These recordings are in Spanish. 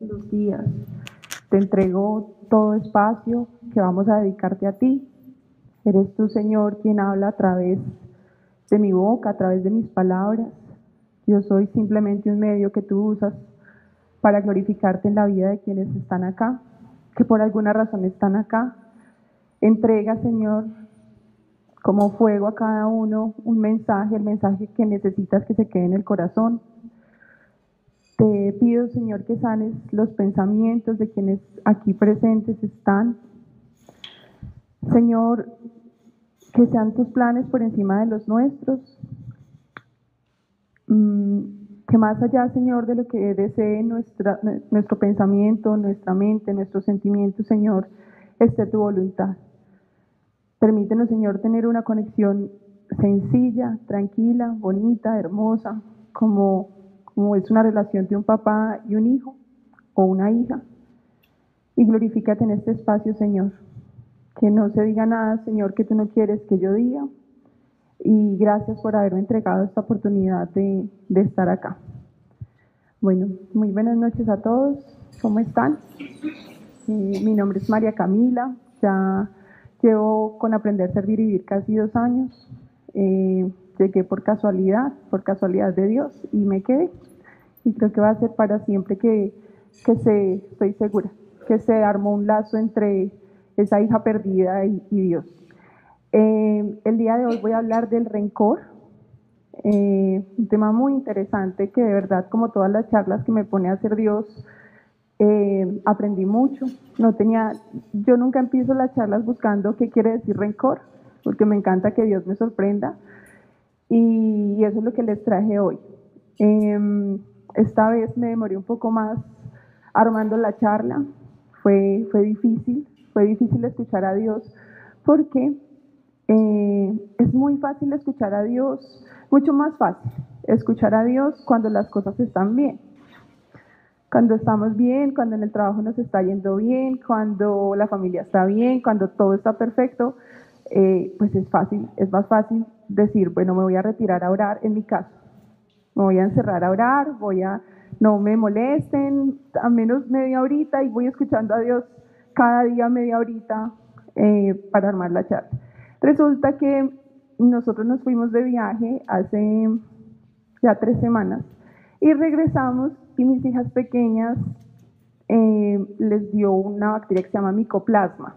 los días. Te entrego todo espacio que vamos a dedicarte a ti. Eres tú, Señor, quien habla a través de mi boca, a través de mis palabras. Yo soy simplemente un medio que tú usas para glorificarte en la vida de quienes están acá, que por alguna razón están acá. Entrega, Señor, como fuego a cada uno un mensaje, el mensaje que necesitas que se quede en el corazón. Te pido, Señor, que sanes los pensamientos de quienes aquí presentes están. Señor, que sean tus planes por encima de los nuestros. Mm, que más allá, Señor, de lo que desee nuestro pensamiento, nuestra mente, nuestros sentimientos, Señor, esté tu voluntad. Permítenos, Señor, tener una conexión sencilla, tranquila, bonita, hermosa, como, como es una relación de un papá y un hijo o una hija. Y glorifícate en este espacio, Señor. Que no se diga nada, Señor, que tú no quieres que yo diga. Y gracias por haberme entregado esta oportunidad de, estar acá. Bueno, muy buenas noches a todos. ¿Cómo están? Eh, mi nombre es María Camila. Ya Llevo con Aprender, Servir y Vivir casi dos años. Eh, llegué por casualidad, por casualidad de Dios y me quedé. Y creo que va a ser para siempre que, que se, estoy segura, que se armó un lazo entre esa hija perdida y, Dios. Eh, el día de hoy voy a hablar del rencor, eh, un tema muy interesante que de verdad, como todas las charlas que me pone a hacer Dios, eh, aprendí mucho. No tenía, yo nunca empiezo las charlas buscando qué quiere decir rencor, porque me encanta que Dios me sorprenda. Y, eso es lo que les traje hoy. Em, esta vez me demoré un poco más armando la charla. Fue, fue difícil, fue difícil escuchar a Dios, porque eh, es muy fácil escuchar a Dios, mucho más fácil escuchar a Dios cuando las cosas están bien cuando estamos bien, cuando en el trabajo nos está yendo bien, cuando la familia está bien, cuando todo está perfecto, eh, pues es fácil, es más fácil decir, bueno, me voy a retirar a orar en mi casa, me voy a encerrar a orar, voy a, no me molesten, a menos media horita y voy escuchando a Dios cada día media horita eh, para armar la charla. Resulta que nosotros nos fuimos de viaje hace ya tres semanas y regresamos y mis hijas pequeñas eh, les dio una bacteria que se llama micoplasma.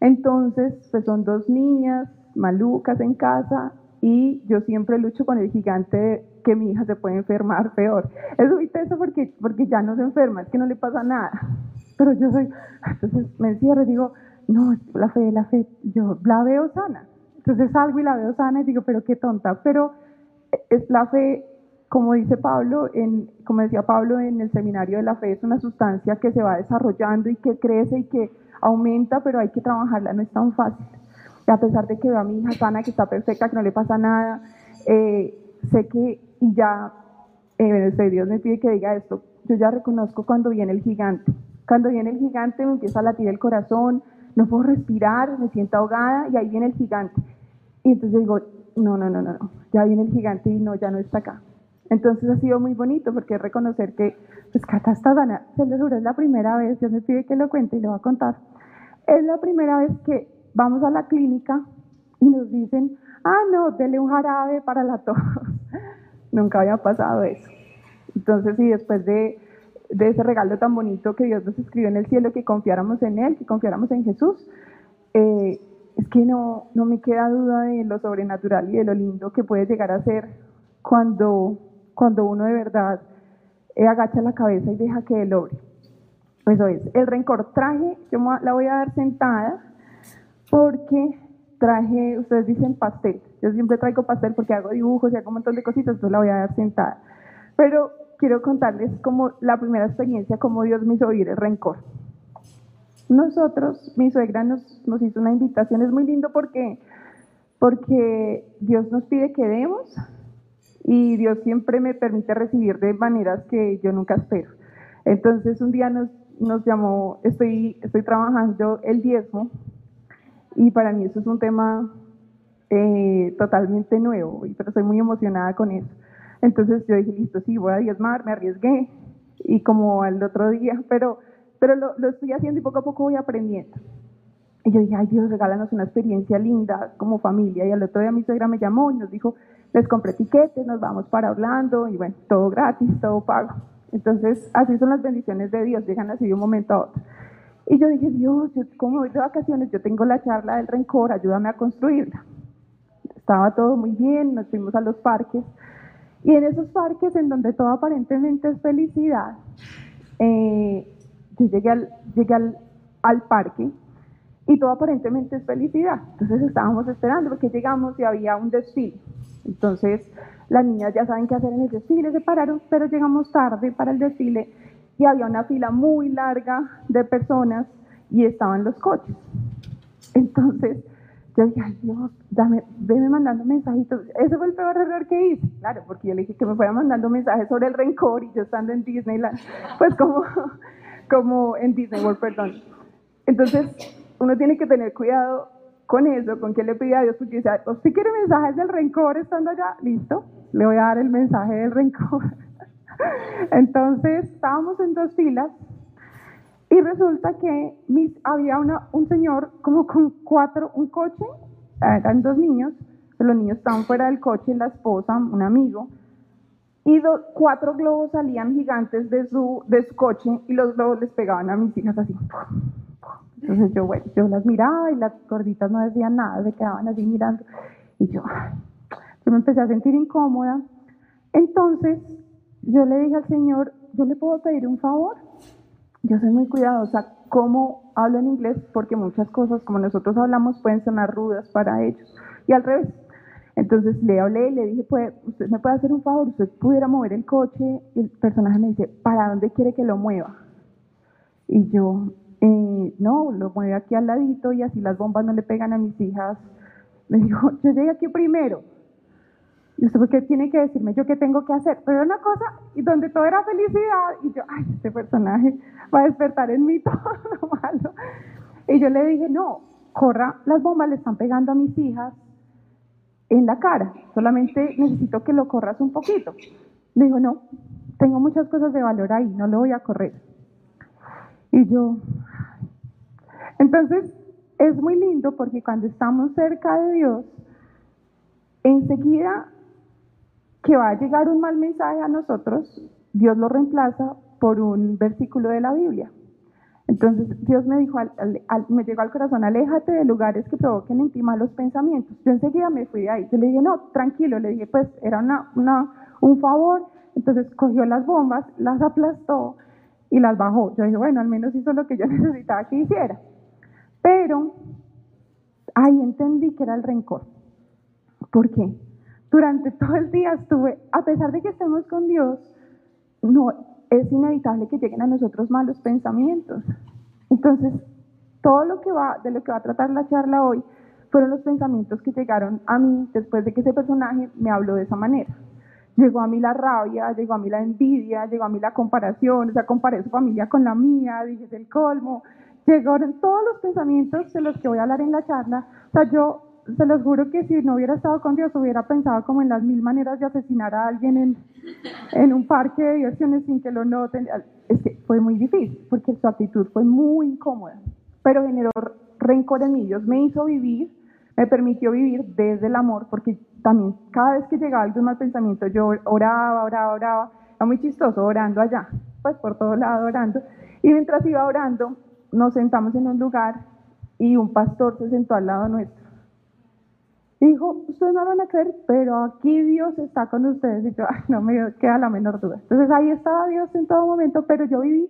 Entonces, pues son dos niñas malucas en casa y yo siempre lucho con el gigante que mi hija se puede enfermar peor. Es muy eso porque, porque ya no se enferma, es que no le pasa nada. Pero yo soy, entonces me encierro y digo, no, la fe, la fe, yo la veo sana. Entonces salgo y la veo sana y digo, pero qué tonta. Pero es la fe como dice Pablo, en, como decía Pablo en el seminario de la fe, es una sustancia que se va desarrollando y que crece y que aumenta, pero hay que trabajarla, no es tan fácil. a pesar de que veo a mi hija sana, que está perfecta, que no le pasa nada, eh, sé que, y ya, eh, Dios me pide que diga esto, yo ya reconozco cuando viene el gigante. Cuando viene el gigante me empieza a latir el corazón, no puedo respirar, me siento ahogada y ahí viene el gigante. Y entonces digo, no, no, no, no, ya viene el gigante y no, ya no está acá entonces ha sido muy bonito porque reconocer que, pues Cata está sana, se lo juro, es la primera vez, Dios me pide que lo cuente y lo va a contar. Es la primera vez que vamos a la clínica y nos dicen, ah, no, dele un jarabe para la tos. Nunca había pasado eso. Entonces, y después de, ese regalo tan bonito que Dios nos escribió en el cielo, que confiáramos en Él, que confiáramos en Jesús, eh, es que no, no me queda duda de lo sobrenatural y de lo lindo que puede llegar a ser cuando cuando uno de verdad agacha la cabeza y deja que él obre. Eso es, el rencor traje, yo la voy a dar sentada porque traje, ustedes dicen pastel, yo siempre traigo pastel porque hago dibujos y hago un montón de cositas, entonces la voy a dar sentada. Pero quiero contarles como la primera experiencia, cómo Dios me hizo oír el rencor. Nosotros, mi suegra nos, nos hizo una invitación, es muy lindo porque, porque Dios nos pide que demos, y Dios siempre me permite recibir de maneras que yo nunca espero. Entonces un día nos, nos llamó, estoy, estoy trabajando el diezmo y para mí eso es un tema eh, totalmente nuevo, pero estoy muy emocionada con eso. Entonces yo dije, listo, sí, voy a diezmar, me arriesgué. y como al otro día, pero, pero lo, lo estoy haciendo y poco a poco voy aprendiendo. Y yo dije, ay Dios, regálanos una experiencia linda como familia. Y al otro día mi suegra me llamó y nos dijo, les compré tiquetes, nos vamos para Orlando y bueno, todo gratis, todo pago. Entonces, así son las bendiciones de Dios, llegan así de un momento a otro. Y yo dije, Dios, yo, como voy de vacaciones, yo tengo la charla del rencor, ayúdame a construirla. Estaba todo muy bien, nos fuimos a los parques. Y en esos parques en donde todo aparentemente es felicidad, eh, yo llegué, al, llegué al, al parque y todo aparentemente es felicidad. Entonces estábamos esperando porque llegamos y había un desfile. Entonces las niñas ya saben qué hacer en el desfile, se pararon, pero llegamos tarde para el desfile y había una fila muy larga de personas y estaban los coches. Entonces yo dije, ay Dios, dame, veme mandando mensajitos. Ese fue el peor error que hice, claro, porque yo le dije que me fuera mandando mensajes sobre el rencor y yo estando en Disneyland, pues como, como en Disney World, perdón. Entonces uno tiene que tener cuidado con eso, con qué le pide a Dios, porque dice, ¿usted quiere mensajes del rencor estando allá? Listo, le voy a dar el mensaje del rencor. Entonces, estábamos en dos filas y resulta que mis, había un señor como con cuatro, un coche, eran dos niños, los niños estaban fuera del coche, la esposa, un amigo, y cuatro globos salían gigantes de su, de su coche y los globos les pegaban a mis hijas así. Entonces yo, bueno, yo las miraba y las gorditas no decían nada, se quedaban así mirando. Y yo, yo me empecé a sentir incómoda. Entonces yo le dije al Señor, ¿yo le puedo pedir un favor? Yo soy muy cuidadosa cómo hablo en inglés porque muchas cosas como nosotros hablamos pueden sonar rudas para ellos. Y al revés. Entonces le hablé y le dije, pues, usted me puede hacer un favor, usted pudiera mover el coche. Y el personaje me dice, ¿para dónde quiere que lo mueva? Y yo, eh, no, lo mueve aquí al ladito y así las bombas no le pegan a mis hijas. Me dijo, yo llegué aquí primero. ¿Y usted por qué tiene que decirme yo qué tengo que hacer? Pero una cosa, y donde todo era felicidad, y yo, ay, este personaje va a despertar en mí todo lo malo. Y yo le dije, no, corra, las bombas le están pegando a mis hijas en la cara, solamente necesito que lo corras un poquito. Me dijo, no, tengo muchas cosas de valor ahí, no lo voy a correr. Y yo, entonces, es muy lindo porque cuando estamos cerca de Dios, enseguida que va a llegar un mal mensaje a nosotros, Dios lo reemplaza por un versículo de la Biblia. Entonces Dios me dijo, me llegó al corazón, aléjate de lugares que provoquen en ti malos pensamientos. Yo enseguida me fui de ahí. Yo le dije, no, tranquilo, le dije, pues era una, una, un favor. Entonces cogió las bombas, las aplastó y las bajó. Yo dije, bueno, al menos hizo lo que yo necesitaba que hiciera. Pero ahí entendí que era el rencor. ¿Por qué? Durante todo el día estuve, a pesar de que estemos con Dios, no es inevitable que lleguen a nosotros malos pensamientos. Entonces, todo lo que va, de lo que va a tratar la charla hoy, fueron los pensamientos que llegaron a mí después de que ese personaje me habló de esa manera. Llegó a mí la rabia, llegó a mí la envidia, llegó a mí la comparación, o sea, comparé su familia con la mía, dije es el colmo, llegaron todos los pensamientos de los que voy a hablar en la charla. O sea, yo se los juro que si no hubiera estado con Dios hubiera pensado como en las mil maneras de asesinar a alguien en, en un parque de diversiones sin que lo noten. Es que fue muy difícil porque su actitud fue muy incómoda, pero generó rencor en mí. Dios me hizo vivir, me permitió vivir desde el amor porque también cada vez que llegaba algún mal pensamiento yo oraba, oraba, oraba. Era muy chistoso orando allá, pues por todo lado orando. Y mientras iba orando, nos sentamos en un lugar y un pastor se sentó al lado nuestro. Y dijo, ustedes no van a creer, pero aquí Dios está con ustedes. Y yo, no me queda la menor duda. Entonces ahí estaba Dios en todo momento, pero yo viví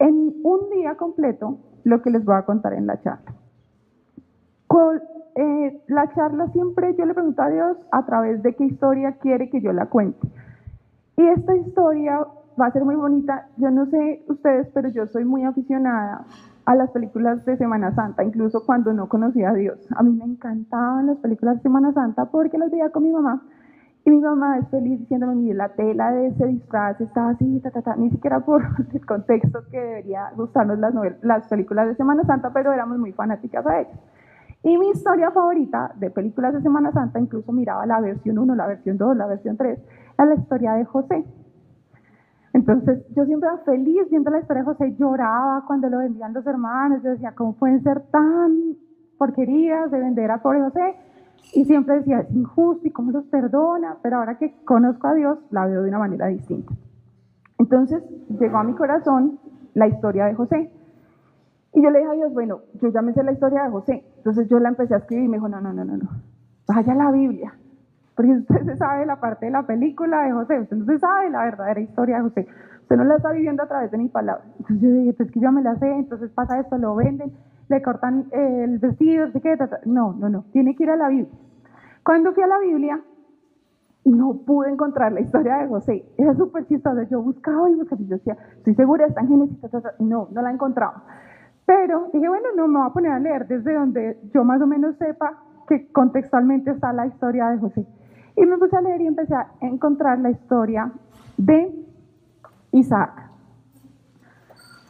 en un día completo lo que les voy a contar en la charla. Eh, la charla siempre yo le pregunto a Dios a través de qué historia quiere que yo la cuente. Y esta historia va a ser muy bonita. Yo no sé ustedes, pero yo soy muy aficionada a las películas de Semana Santa, incluso cuando no conocía a Dios. A mí me encantaban las películas de Semana Santa porque las veía con mi mamá. Y mi mamá es feliz diciéndome, mire, la tela de ese disfraz estaba así, ta, ta, ta. ni siquiera por el contexto que debería gustarnos las, las películas de Semana Santa, pero éramos muy fanáticas a ellas. Y mi historia favorita de películas de Semana Santa, incluso miraba la versión 1, la versión 2, la versión 3, era la historia de José. Entonces yo siempre era feliz viendo la historia de José, lloraba cuando lo vendían los hermanos, yo decía, ¿cómo pueden ser tan porquerías de vender a pobre José? Y siempre decía, es injusto y cómo los perdona, pero ahora que conozco a Dios, la veo de una manera distinta. Entonces llegó a mi corazón la historia de José. Y yo le dije a Dios, bueno, yo ya me sé la historia de José. Entonces yo la empecé a escribir y me dijo, no, no, no, no, no, vaya a la Biblia. Porque usted se sabe la parte de la película de José, usted no se sabe la verdadera historia de José. Usted no la está viviendo a través de mi palabra. Entonces yo dije, pues que yo me la sé, entonces pasa esto, lo venden, le cortan el vestido, no qué, no, no, no, tiene que ir a la Biblia. Cuando fui a la Biblia, no pude encontrar la historia de José. Era súper chistosa. Yo buscaba y buscaba y yo decía, estoy segura, está en Génesis. No, no la encontraba. Pero dije, bueno, no me voy a poner a leer desde donde yo más o menos sepa que contextualmente está la historia de José. Y me puse a leer y empecé a encontrar la historia de Isaac.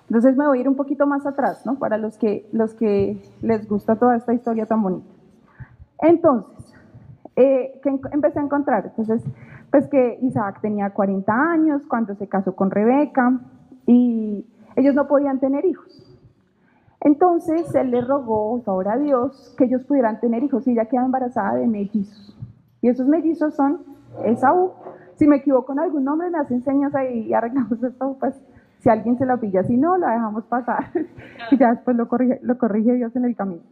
Entonces me voy a ir un poquito más atrás, ¿no? Para los que, los que les gusta toda esta historia tan bonita. Entonces, eh, ¿qué empecé a encontrar? Entonces, pues que Isaac tenía 40 años cuando se casó con Rebeca y ellos no podían tener hijos. Entonces él le rogó, favor a Dios, que ellos pudieran tener hijos y ella queda embarazada de mellizos. Y esos mellizos son Esaú. Si me equivoco en algún nombre, me hacen señas ahí y arreglamos esto, pues si alguien se lo pilla, si no, la dejamos pasar y ya después lo corrige, lo Dios en el camino.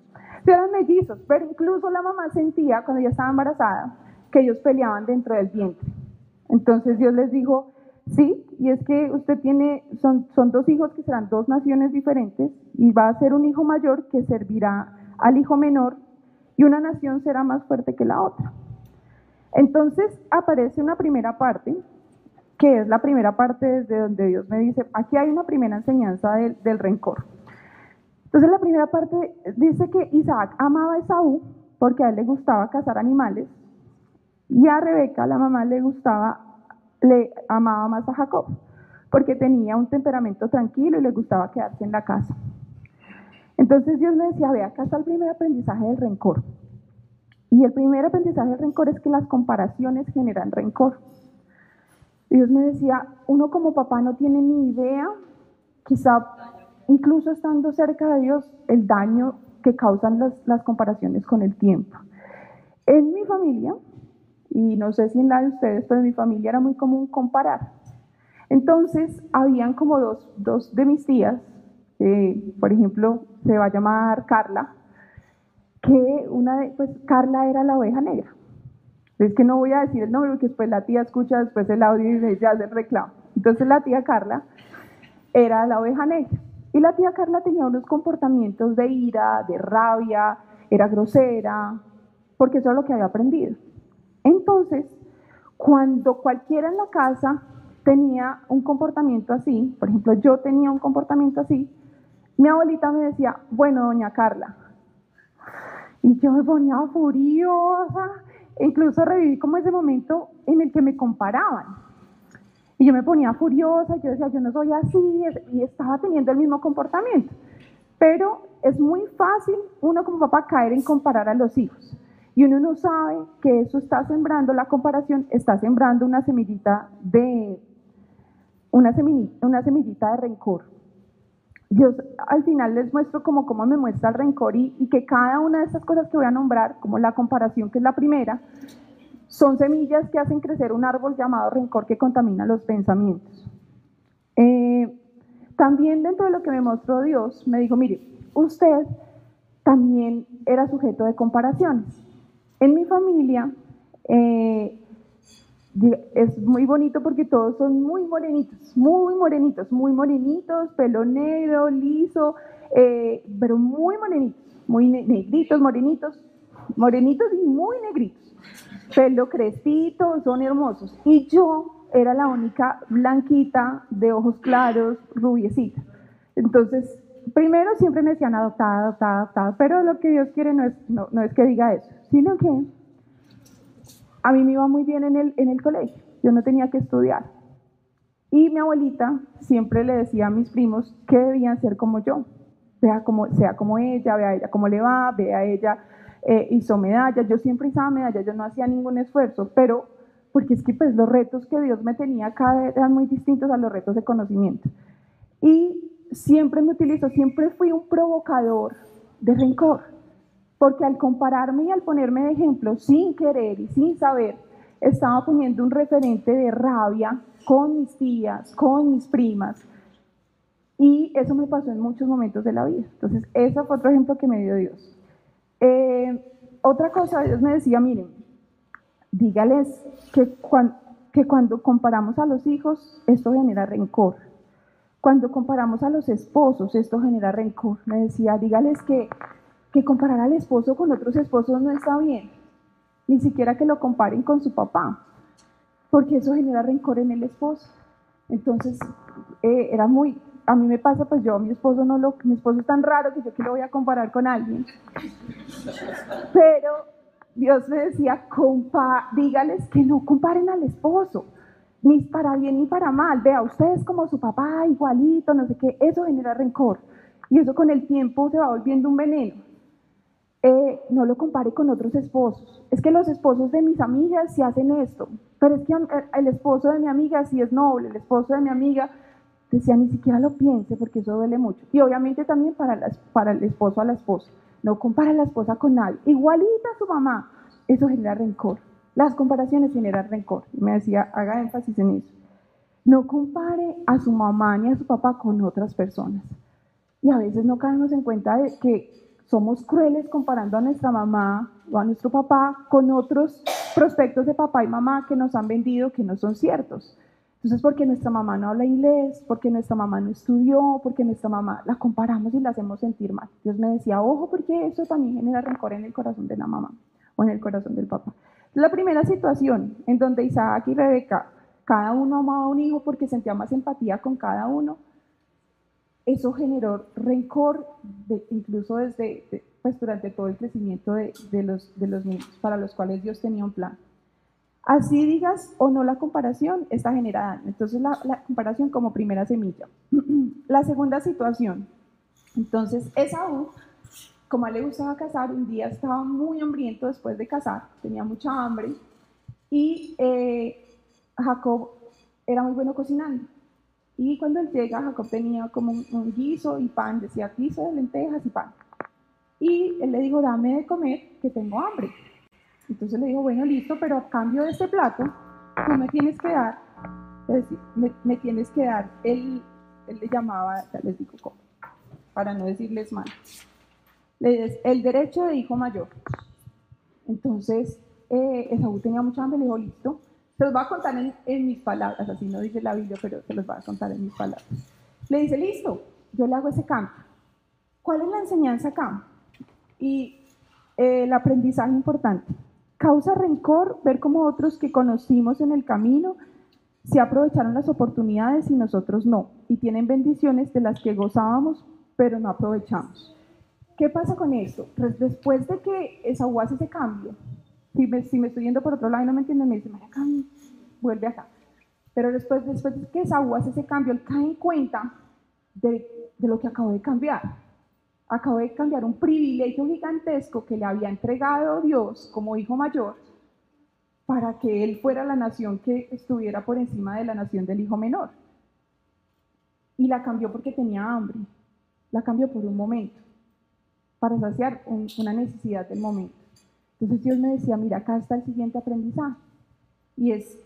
eran mellizos, pero incluso la mamá sentía cuando ella estaba embarazada que ellos peleaban dentro del vientre. Entonces Dios les dijo, sí, y es que usted tiene, son, son dos hijos que serán dos naciones diferentes y va a ser un hijo mayor que servirá al hijo menor y una nación será más fuerte que la otra. Entonces aparece una primera parte, que es la primera parte desde donde Dios me dice, aquí hay una primera enseñanza del, del rencor. Entonces la primera parte dice que Isaac amaba a Esaú porque a él le gustaba cazar animales y a Rebeca, la mamá, le gustaba, le amaba más a Jacob porque tenía un temperamento tranquilo y le gustaba quedarse en la casa. Entonces Dios me decía, ve, acá está el primer aprendizaje del rencor. Y el primer aprendizaje del rencor es que las comparaciones generan rencor. Dios me decía, uno como papá no tiene ni idea, quizá incluso estando cerca de Dios, el daño que causan las, las comparaciones con el tiempo. En mi familia, y no sé si en la de ustedes, pero en mi familia era muy común comparar. Entonces, habían como dos, dos de mis tías, por ejemplo, se va a llamar Carla, que una de, pues Carla era la oveja negra. Es que no voy a decir el nombre porque después la tía escucha después el audio y ya hace el reclamo. Entonces la tía Carla era la oveja negra. Y la tía Carla tenía unos comportamientos de ira, de rabia, era grosera, porque eso es lo que había aprendido. Entonces, cuando cualquiera en la casa tenía un comportamiento así, por ejemplo, yo tenía un comportamiento así, mi abuelita me decía, bueno, doña Carla, y yo me ponía furiosa. incluso reviví como ese momento en el que me comparaban. Y yo me ponía furiosa, yo decía, yo no soy así, y estaba teniendo el mismo comportamiento. Pero es muy fácil uno como papá caer en comparar a los hijos. Y uno no sabe que eso está sembrando, la comparación está sembrando una semillita de, una semillita, una semillita de rencor. Dios al final les muestro como cómo me muestra el rencor y, que cada una de estas cosas que voy a nombrar, como la comparación que es la primera, son semillas que hacen crecer un árbol llamado rencor que contamina los pensamientos. Eh, también dentro de lo que me mostró Dios, me dijo, mire, usted también era sujeto de comparaciones. En mi familia, eh, es muy bonito porque todos son muy morenitos, muy morenitos, muy morenitos, pelo negro, liso, eh, pero muy morenitos, muy negritos, morenitos, morenitos y muy negritos. Pelo crespito, son hermosos. Y yo era la única blanquita, de ojos claros, rubiecita. Entonces, primero siempre me decían adoptada, adoptada, adoptada, pero lo que Dios quiere no es, que diga eso, sino que a mí me iba muy bien en el, colegio, yo no tenía que estudiar. Y mi abuelita siempre le decía a mis primos que debían ser como yo, sea como, sea como ella, vea a ella cómo le va, vea a ella, eh, hizo medallas, yo siempre hizo medallas, yo no hacía ningún esfuerzo, pero porque es que pues los retos que Dios me tenía acá eran muy distintos a los retos de conocimiento. Y siempre me utilizó, siempre fui un provocador de rencor, porque al compararme y al ponerme de ejemplo sin querer y sin saber, estaba poniendo un referente de rabia con mis tías, con mis primas, y eso me pasó en muchos momentos de la vida. Entonces, ese fue otro ejemplo que me dio Dios. Eh, otra cosa, Dios me decía, miren, dígales que, que cuando comparamos a los hijos, esto genera rencor. Cuando comparamos a los esposos, esto genera rencor. Me decía, dígales que, que comparar al esposo con otros esposos no está bien. Ni siquiera que lo comparen con su papá, porque eso genera rencor en el esposo. Entonces, eh, era muy, a mí me pasa, pues yo, mi esposo no lo, mi esposo es tan raro que yo que lo voy a comparar con alguien. Pero Dios me decía, compa, dígales que no comparen al esposo, ni para bien ni para mal. Vea, ustedes como su papá, igualito, no sé qué, eso genera rencor. Y eso con el tiempo se va volviendo un veneno. Eh, no lo compare con otros esposos. Es que los esposos de mis amigas sí hacen esto, pero es que el esposo de mi amiga sí es noble, el esposo de mi amiga decía, ni siquiera lo piense porque eso duele mucho. Y obviamente también para, para el esposo a la esposa. No compara la esposa con nadie. Igualita a su mamá. Eso genera rencor. Las comparaciones generan rencor. Y me decía, haga énfasis en eso. No compare a su mamá ni a su papá con otras personas. Y a veces no caemos en cuenta de que somos crueles comparando a nuestra mamá o a nuestro papá con otros prospectos de papá y mamá que nos han vendido que no son ciertos. Entonces, porque nuestra mamá no habla inglés, porque nuestra mamá no estudió, porque nuestra mamá la comparamos y la hacemos sentir mal. Dios me decía, ojo, porque eso también genera rencor en el corazón de la mamá o en el corazón del papá. La primera situación en donde Isaac y Rebeca, cada uno amaba a un hijo porque sentía más empatía con cada uno, eso generó rencor incluso desde, pues durante todo el crecimiento de, los, de los niños para los cuales Dios tenía un plan. Así digas o no la comparación, está generada. Entonces la, comparación como primera semilla. la segunda situación. Entonces Esaú, como a él le gustaba cazar, un día estaba muy hambriento después de cazar, tenía mucha hambre y eh, Jacob era muy bueno cocinando. Y cuando él llega, Jacob tenía como un, guiso y pan, decía guiso de lentejas y pan. Y él le dijo, dame de comer, que tengo hambre. Entonces le dijo, bueno, listo, pero a cambio de este plato, tú me tienes que dar, es decir, me, tienes que dar, él, él le llamaba, ya les digo para no decirles mal, el derecho de hijo mayor. Entonces, eh, Esaú tenía mucha hambre, le dijo, listo, se los voy a contar en, en, mis palabras, así no dice la Biblia, pero se los voy a contar en mis palabras. Le dice, listo, yo le hago ese cambio. ¿Cuál es la enseñanza acá? Y eh, el aprendizaje importante. Causa rencor ver cómo otros que conocimos en el camino se aprovecharon las oportunidades y nosotros no, y tienen bendiciones de las que gozábamos, pero no aprovechamos. ¿Qué pasa con esto? Pues después de que Esaú hace ese cambio, si me, si me estoy yendo por otro lado y no me entienden, me dice, María vuelve acá. Pero después, después de que Esaú hace ese cambio, él cae en cuenta de, de lo que acabó de cambiar acabo de cambiar un privilegio gigantesco que le había entregado Dios como hijo mayor para que él fuera la nación que estuviera por encima de la nación del hijo menor. Y la cambió porque tenía hambre, la cambió por un momento, para saciar una necesidad del momento. Entonces Dios me decía, mira, acá está el siguiente aprendizaje. Y es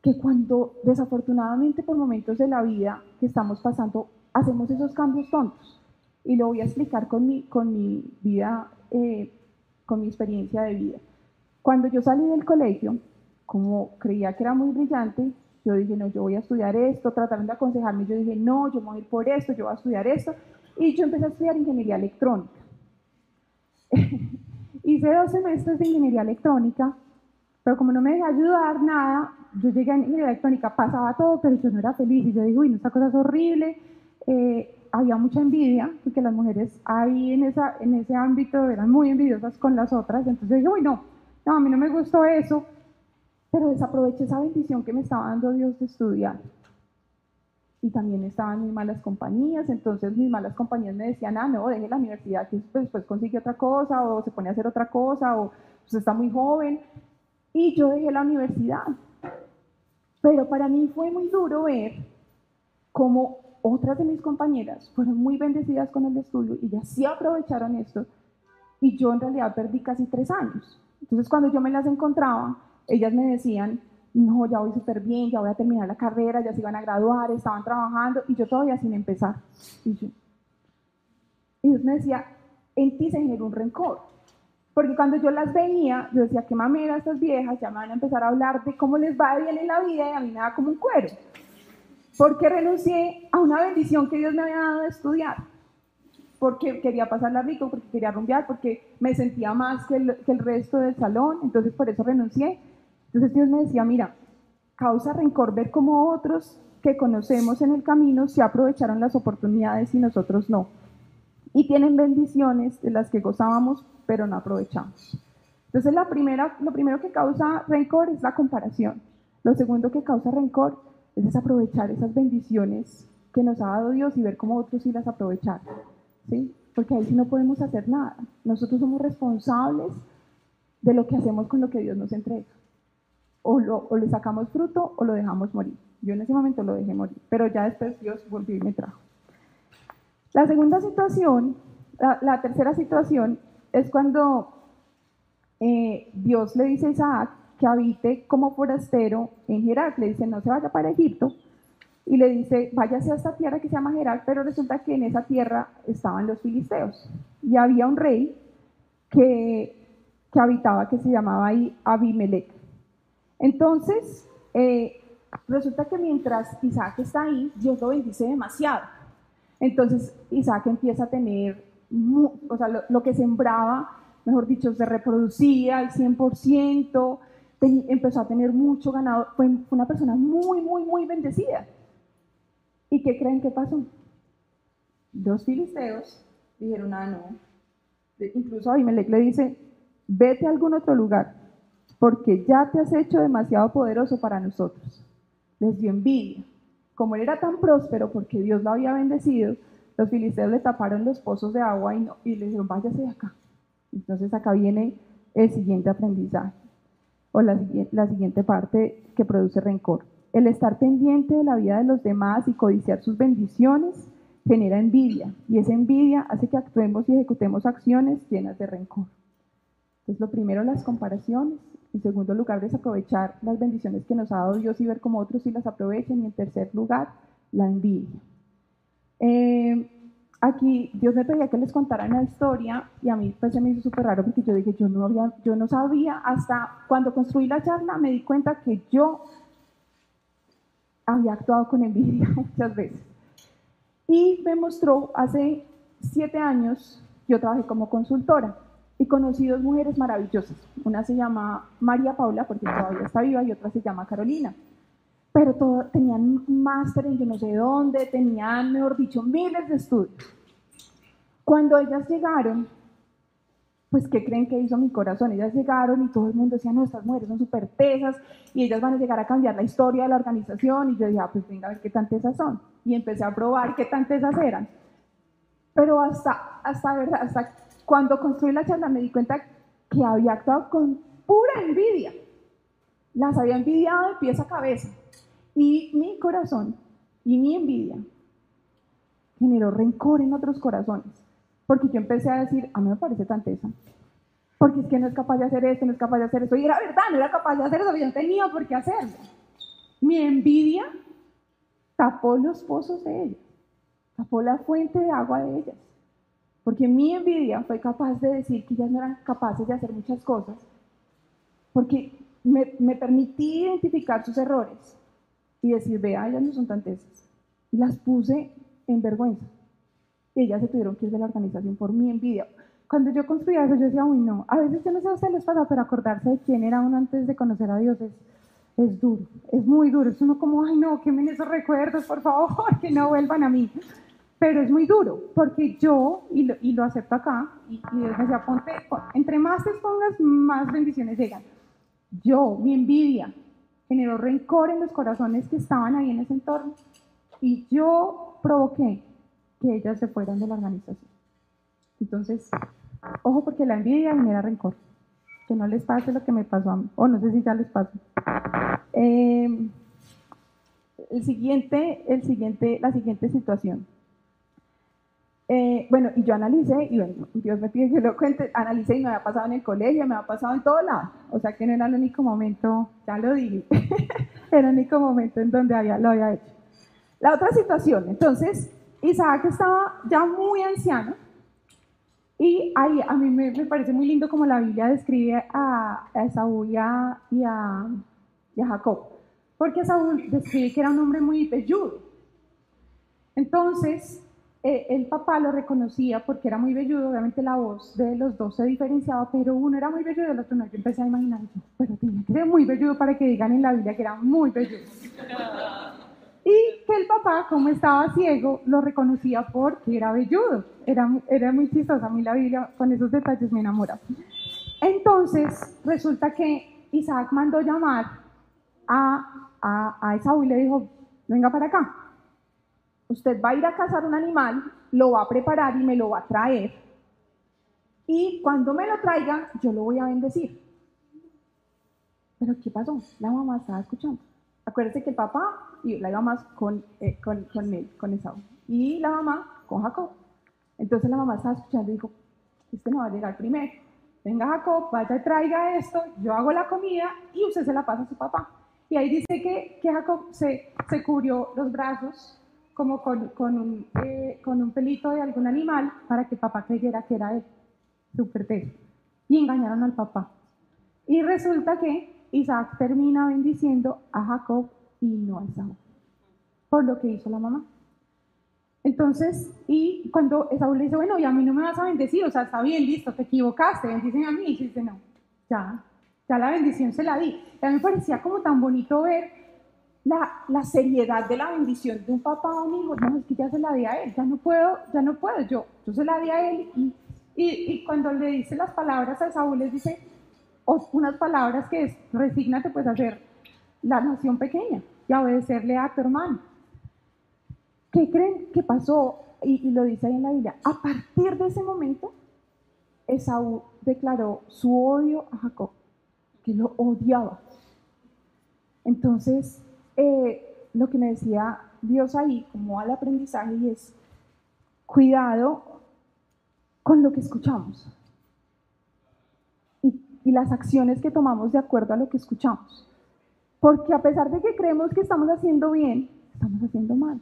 que cuando desafortunadamente por momentos de la vida que estamos pasando, hacemos esos cambios tontos y lo voy a explicar con mi, con mi vida, eh, con mi experiencia de vida. Cuando yo salí del colegio, como creía que era muy brillante, yo dije, no, yo voy a estudiar esto, trataron de aconsejarme, yo dije, no, yo voy a ir por esto, yo voy a estudiar esto, y yo empecé a estudiar ingeniería electrónica. Hice dos semestres de ingeniería electrónica, pero como no me dejé ayudar nada, yo llegué a ingeniería electrónica, pasaba todo, pero yo no era feliz, y yo digo, uy, esta cosa es horrible, eh, había mucha envidia, porque las mujeres ahí en, ese ámbito eran muy envidiosas con las otras, entonces dije, uy, no, no, a mí no me gustó eso, pero desaproveché esa bendición que me estaba dando Dios de estudiar. Y también estaban mis malas compañías, entonces mis malas compañías me decían, ah, no, deje la universidad, que después consigue otra cosa, o se pone a hacer otra cosa, o pues está muy joven. Y yo dejé la universidad. Pero para mí fue muy duro ver cómo otras de mis compañeras fueron muy bendecidas con el estudio y ya sí aprovecharon esto y yo en realidad perdí casi tres años. Entonces cuando yo me las encontraba, ellas me decían, no, ya voy súper bien, ya voy a terminar la carrera, ya se iban a graduar, estaban trabajando y yo todavía sin empezar. Y, yo, y Dios me decía, en ti se generó un rencor. Porque cuando yo las veía, yo decía, qué mamera estas viejas, ya me van a empezar a hablar de cómo les va bien en la vida y a mí me da como un cuero. Porque renuncié a una bendición que Dios me había dado de estudiar. Porque quería pasarla rico, porque quería rumbear, porque me sentía más que el, que el resto del salón, entonces por eso renuncié. Entonces Dios me decía, mira, causa rencor ver cómo otros que conocemos en el camino se aprovecharon las oportunidades y nosotros no. Y tienen bendiciones de las que gozábamos, pero no aprovechamos. Entonces la primera, lo primero que causa rencor es la comparación. Lo segundo que causa rencor es desaprovechar esas bendiciones que nos ha dado Dios y ver cómo otros sí las aprovechan. ¿sí? Porque ahí sí no podemos hacer nada. Nosotros somos responsables de lo que hacemos con lo que Dios nos entrega. O, lo, le sacamos fruto o lo dejamos morir. Yo en ese momento lo dejé morir, pero ya después Dios volvió y me trajo. La segunda situación, la, la tercera situación, es cuando eh, Dios le dice a Isaac que habite como forastero en Gerar. Le dice, no se vaya para Egipto. Y le dice, váyase a esta tierra que se llama Gerar, pero resulta que en esa tierra estaban los filisteos. Y había un rey que, que habitaba, que se llamaba ahí Abimelech. Entonces, eh, resulta que mientras Isaac está ahí, Dios lo bendice demasiado. Entonces, Isaac empieza a tener, o sea, lo, que sembraba, mejor dicho, se reproducía al 100%, empezó a tener mucho ganado, fue, una persona muy, muy, muy bendecida. ¿Y qué creen que pasó? Dos filisteos dijeron, ah, no. Incluso Abimelech le dice, vete a algún otro lugar, porque ya te has hecho demasiado poderoso para nosotros. Les dio envidia. Como él era tan próspero, porque Dios lo había bendecido, los filisteos le taparon los pozos de agua y, no, le dijeron, váyase de acá. Entonces acá viene el siguiente aprendizaje o la, la siguiente parte que produce rencor. El estar pendiente de la vida de los demás y codiciar sus bendiciones genera envidia y esa envidia hace que actuemos y ejecutemos acciones llenas de rencor. Entonces, lo primero, las comparaciones. En segundo lugar, desaprovechar las bendiciones que nos ha dado Dios y ver cómo otros sí las aprovechan. Y en tercer lugar, la envidia. Eh, aquí Dios me pedía que les contara una historia y a mí pues se me hizo súper raro porque yo dije, yo no, había, yo no sabía, hasta cuando construí la charla me di cuenta que yo había actuado con envidia muchas veces. Y me mostró, hace siete años, yo trabajé como consultora y conocí dos mujeres maravillosas. Una se llama María Paula, porque todavía está viva, y otra se llama Carolina pero todo, tenían máster en yo no sé dónde, tenían, mejor dicho, miles de estudios. Cuando ellas llegaron, pues, ¿qué creen que hizo mi corazón? Ellas llegaron y todo el mundo decía, no, estas mujeres son súper tesas y ellas van a llegar a cambiar la historia de la organización. Y yo dije, ah, pues venga a ver qué tan tesas son. Y empecé a probar qué tan tesas eran. Pero hasta, hasta, hasta cuando construí la charla me di cuenta que había actuado con pura envidia. Las había envidiado de pies a cabeza. Y mi corazón y mi envidia generó rencor en otros corazones. Porque yo empecé a decir, a mí me parece tan tesa. Porque es que no es capaz de hacer esto, no es capaz de hacer eso. Y era verdad, no era capaz de hacer eso, yo no tenía por qué hacerlo. Mi envidia tapó los pozos de ellas, tapó la fuente de agua de ellas. Porque mi envidia fue capaz de decir que ellas no eran capaces de hacer muchas cosas. Porque me, me permití identificar sus errores y decir, vea, ellas no son tan tesas. Y las puse en vergüenza. Y ellas se tuvieron que ir de la organización por mi envidia. Cuando yo construía eso, yo decía, uy, no, a veces yo no sé a ustedes les pasa, pero acordarse de quién era uno antes de conocer a Dios es, es duro, es muy duro. Es uno como, ay, no, quemen esos recuerdos, por favor, que no vuelvan a mí. Pero es muy duro, porque yo, y lo, y lo acepto acá, y, y Dios me decía, ponte, entre más te expongas, más bendiciones llegan. Yo, mi envidia, generó rencor en los corazones que estaban ahí en ese entorno y yo provoqué que ellas se fueran de la organización. Entonces, ojo porque la envidia genera rencor. Que no les pase lo que me pasó a mí, o no sé si ya les pasó. Eh, el siguiente, el siguiente, la siguiente situación. Eh, bueno, y yo analicé, y bueno, Dios me pide que lo cuente, analicé y me había pasado en el colegio, me había pasado en todo lado. O sea que no era el único momento, ya lo dije, era el único momento en donde había, lo había hecho. La otra situación, entonces, Isaac estaba ya muy anciano, y ahí a mí me, parece muy lindo como la Biblia describe a, a Esaú y a, y a, Jacob, porque Esaú describe que era un hombre muy velludo. Entonces, eh, el papá lo reconocía porque era muy velludo, obviamente la voz de los dos se diferenciaba, pero uno era muy velludo y el otro no. Yo empecé a imaginar, pero tenía que ser muy velludo para que digan en la Biblia que era muy velludo. Y que el papá, como estaba ciego, lo reconocía porque era velludo. Era, era muy chistosa. A mí la Biblia con esos detalles me enamora. Entonces, resulta que Isaac mandó llamar a, a, a Esaú y le dijo, venga para acá. Usted va a ir a cazar un animal, lo va a preparar y me lo va a traer. Y cuando me lo traiga, yo lo voy a bendecir. Pero ¿qué pasó? La mamá estaba escuchando. Acuérdense que el papá y la mamá con, eh, con, con él, con Esaú, y la mamá con Jacob. Entonces la mamá estaba escuchando y dijo, este no va a llegar primero. Venga Jacob, vaya y traiga esto, yo hago la comida y usted se la pasa a su papá. Y ahí dice que, que Jacob se, se cubrió los brazos como con, con, un, eh, con un pelito de algún animal para que papá creyera que era él, súper Y engañaron al papá. Y resulta que Isaac termina bendiciendo a Jacob y no a Esaú, por lo que hizo la mamá. Entonces, y cuando Esaú le dice, bueno, y a mí no me vas a bendecir, o sea, está bien, listo, te equivocaste, bendicen a mí, y dice, no, ya, ya la bendición se la di. Y a mí me parecía como tan bonito ver la, la, seriedad de la bendición de un papá o un hijo, no, es que ya se la di a él, ya no puedo, ya no puedo, yo, yo se la di a él, y, y, y cuando le dice las palabras a Esaú, les dice, o unas palabras que es, resígnate pues a hacer la nación pequeña y a obedecerle a tu hermano. ¿Qué creen que pasó? Y, lo dice ahí en la Biblia. A partir de ese momento, Esaú declaró su odio a Jacob, que lo odiaba. Entonces, eh, lo que me decía Dios ahí, como al aprendizaje, es cuidado con lo que escuchamos y las acciones que tomamos de acuerdo a lo que escuchamos. Porque a pesar de que creemos que estamos haciendo bien, estamos haciendo mal.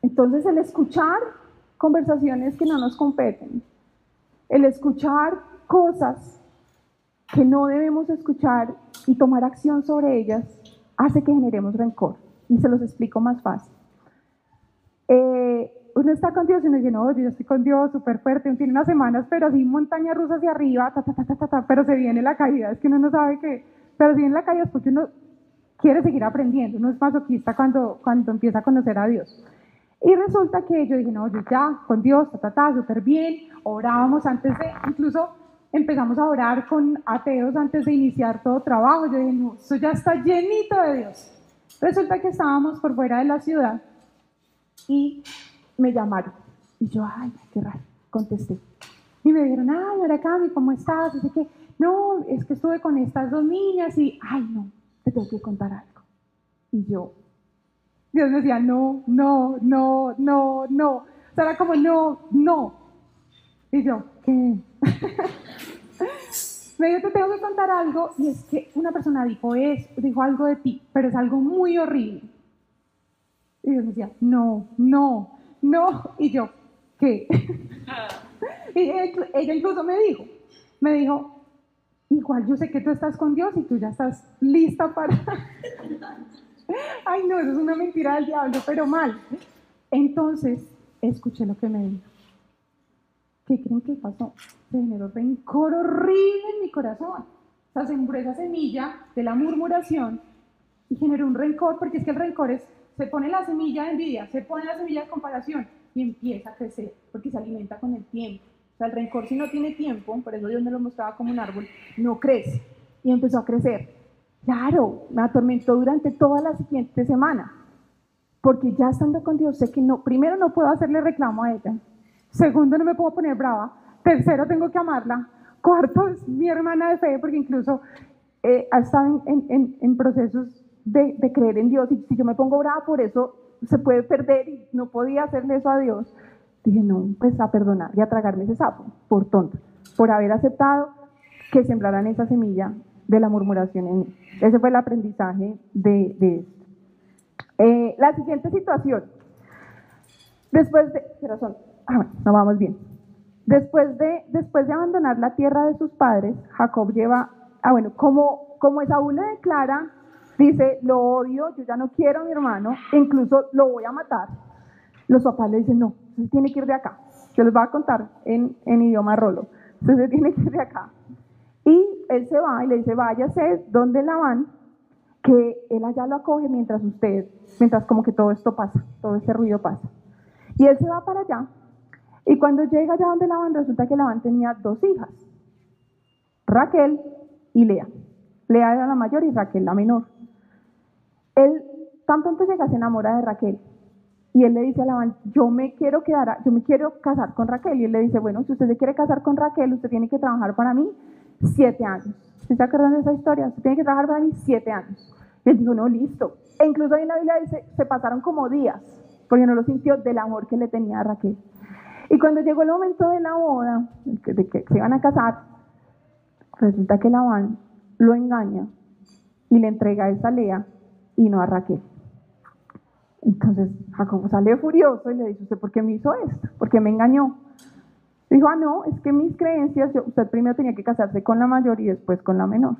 Entonces el escuchar conversaciones que no nos competen, el escuchar cosas que no debemos escuchar y tomar acción sobre ellas, hace que generemos rencor. Y se los explico más fácil. Eh, uno está con Dios y uno dice, no, yo estoy con Dios súper fuerte, uno tiene unas semanas, pero así montaña rusa hacia arriba, ta, ta, ta, ta, pero se viene la caída, es que uno no sabe que, pero si viene la caída es porque uno quiere seguir aprendiendo, uno es masoquista cuando, cuando empieza a conocer a Dios. Y resulta que yo dije, no, yo ya, con Dios, ta, ta, ta, súper bien, orábamos antes de, incluso empezamos a orar con ateos antes de iniciar todo trabajo, yo dije, no, eso ya está llenito de Dios. Resulta que estábamos por fuera de la ciudad y me llamaron. Y yo, ay, qué raro, contesté. Y me dijeron, ay, Aracami, ¿cómo estás? Así que, no, es que estuve con estas dos niñas y, ay, no, te tengo que contar algo. Y yo, Dios me decía, no, no, no, no, no. O sea, era como, no, no. Y yo, ¿qué? Me dijo, te tengo que contar algo. Y es que una persona dijo, es, dijo algo de ti, pero es algo muy horrible. Y me decía, no, no, no, y yo, ¿qué? y ella incluso me dijo, me dijo, igual yo sé que tú estás con Dios y tú ya estás lista para... Ay, no, eso es una mentira del diablo, pero mal. Entonces, escuché lo que me dijo. ¿Qué creen que pasó? Se generó rencor horrible en mi corazón. O sea, esa semilla de la murmuración y generó un rencor, porque es que el rencor es se pone la semilla de envidia, se pone la semilla de comparación y empieza a crecer porque se alimenta con el tiempo. O sea, el rencor si no tiene tiempo, por eso Dios me lo mostraba como un árbol, no crece y empezó a crecer. Claro, me atormentó durante toda la siguiente semana, porque ya estando con Dios sé que no, primero no puedo hacerle reclamo a ella, segundo no me puedo poner brava, tercero tengo que amarla, cuarto es mi hermana de fe, porque incluso eh, ha estado en, procesos de, creer en Dios y si yo me pongo brava por eso se puede perder y no podía hacerle eso a Dios, dije, no, pues a perdonar y a tragarme ese sapo, por tonto, por haber aceptado que sembraran esa semilla de la murmuración en mí. Ese fue el aprendizaje de, de esto. Eh, la siguiente situación. Después de, razón, ah, bueno, no vamos bien. Después de, después de abandonar la tierra de sus padres, Jacob lleva, ah, bueno, como, como Esaú le declara, dice, lo odio, yo ya no quiero a mi hermano, e incluso lo voy a matar. Los papás le dicen, no, usted tiene que ir de acá. Yo les voy a contar en, en idioma rolo. Usted tiene que ir de acá. Y él se va y le dice, váyase donde la van, que él allá lo acoge mientras usted, mientras como que todo esto pasa, todo ese ruido pasa. Y él se va para allá, y cuando llega allá donde van, resulta que van tenía dos hijas, Raquel y Lea. Lea era la mayor y Raquel la menor. Él tan pronto llega, se enamora de Raquel. Y él le dice a Labán, yo me quiero quedar, yo me quiero casar con Raquel. Y él le dice, bueno, si usted se quiere casar con Raquel, usted tiene que trabajar para mí siete años. ¿Se acuerdan de esa historia? Usted tiene que trabajar para mí siete años. Y él dijo, no, listo. E incluso ahí en la Biblia dice, se pasaron como días, porque no lo sintió del amor que le tenía a Raquel. Y cuando llegó el momento de la boda, de que se iban a casar, resulta que Labán lo engaña y le entrega esa Lea y no a Raquel. Entonces Jacob sale furioso y le dice, ¿usted por qué me hizo esto? ¿Por qué me engañó? Dijo, ah, no, es que mis creencias, usted primero tenía que casarse con la mayor y después con la menor.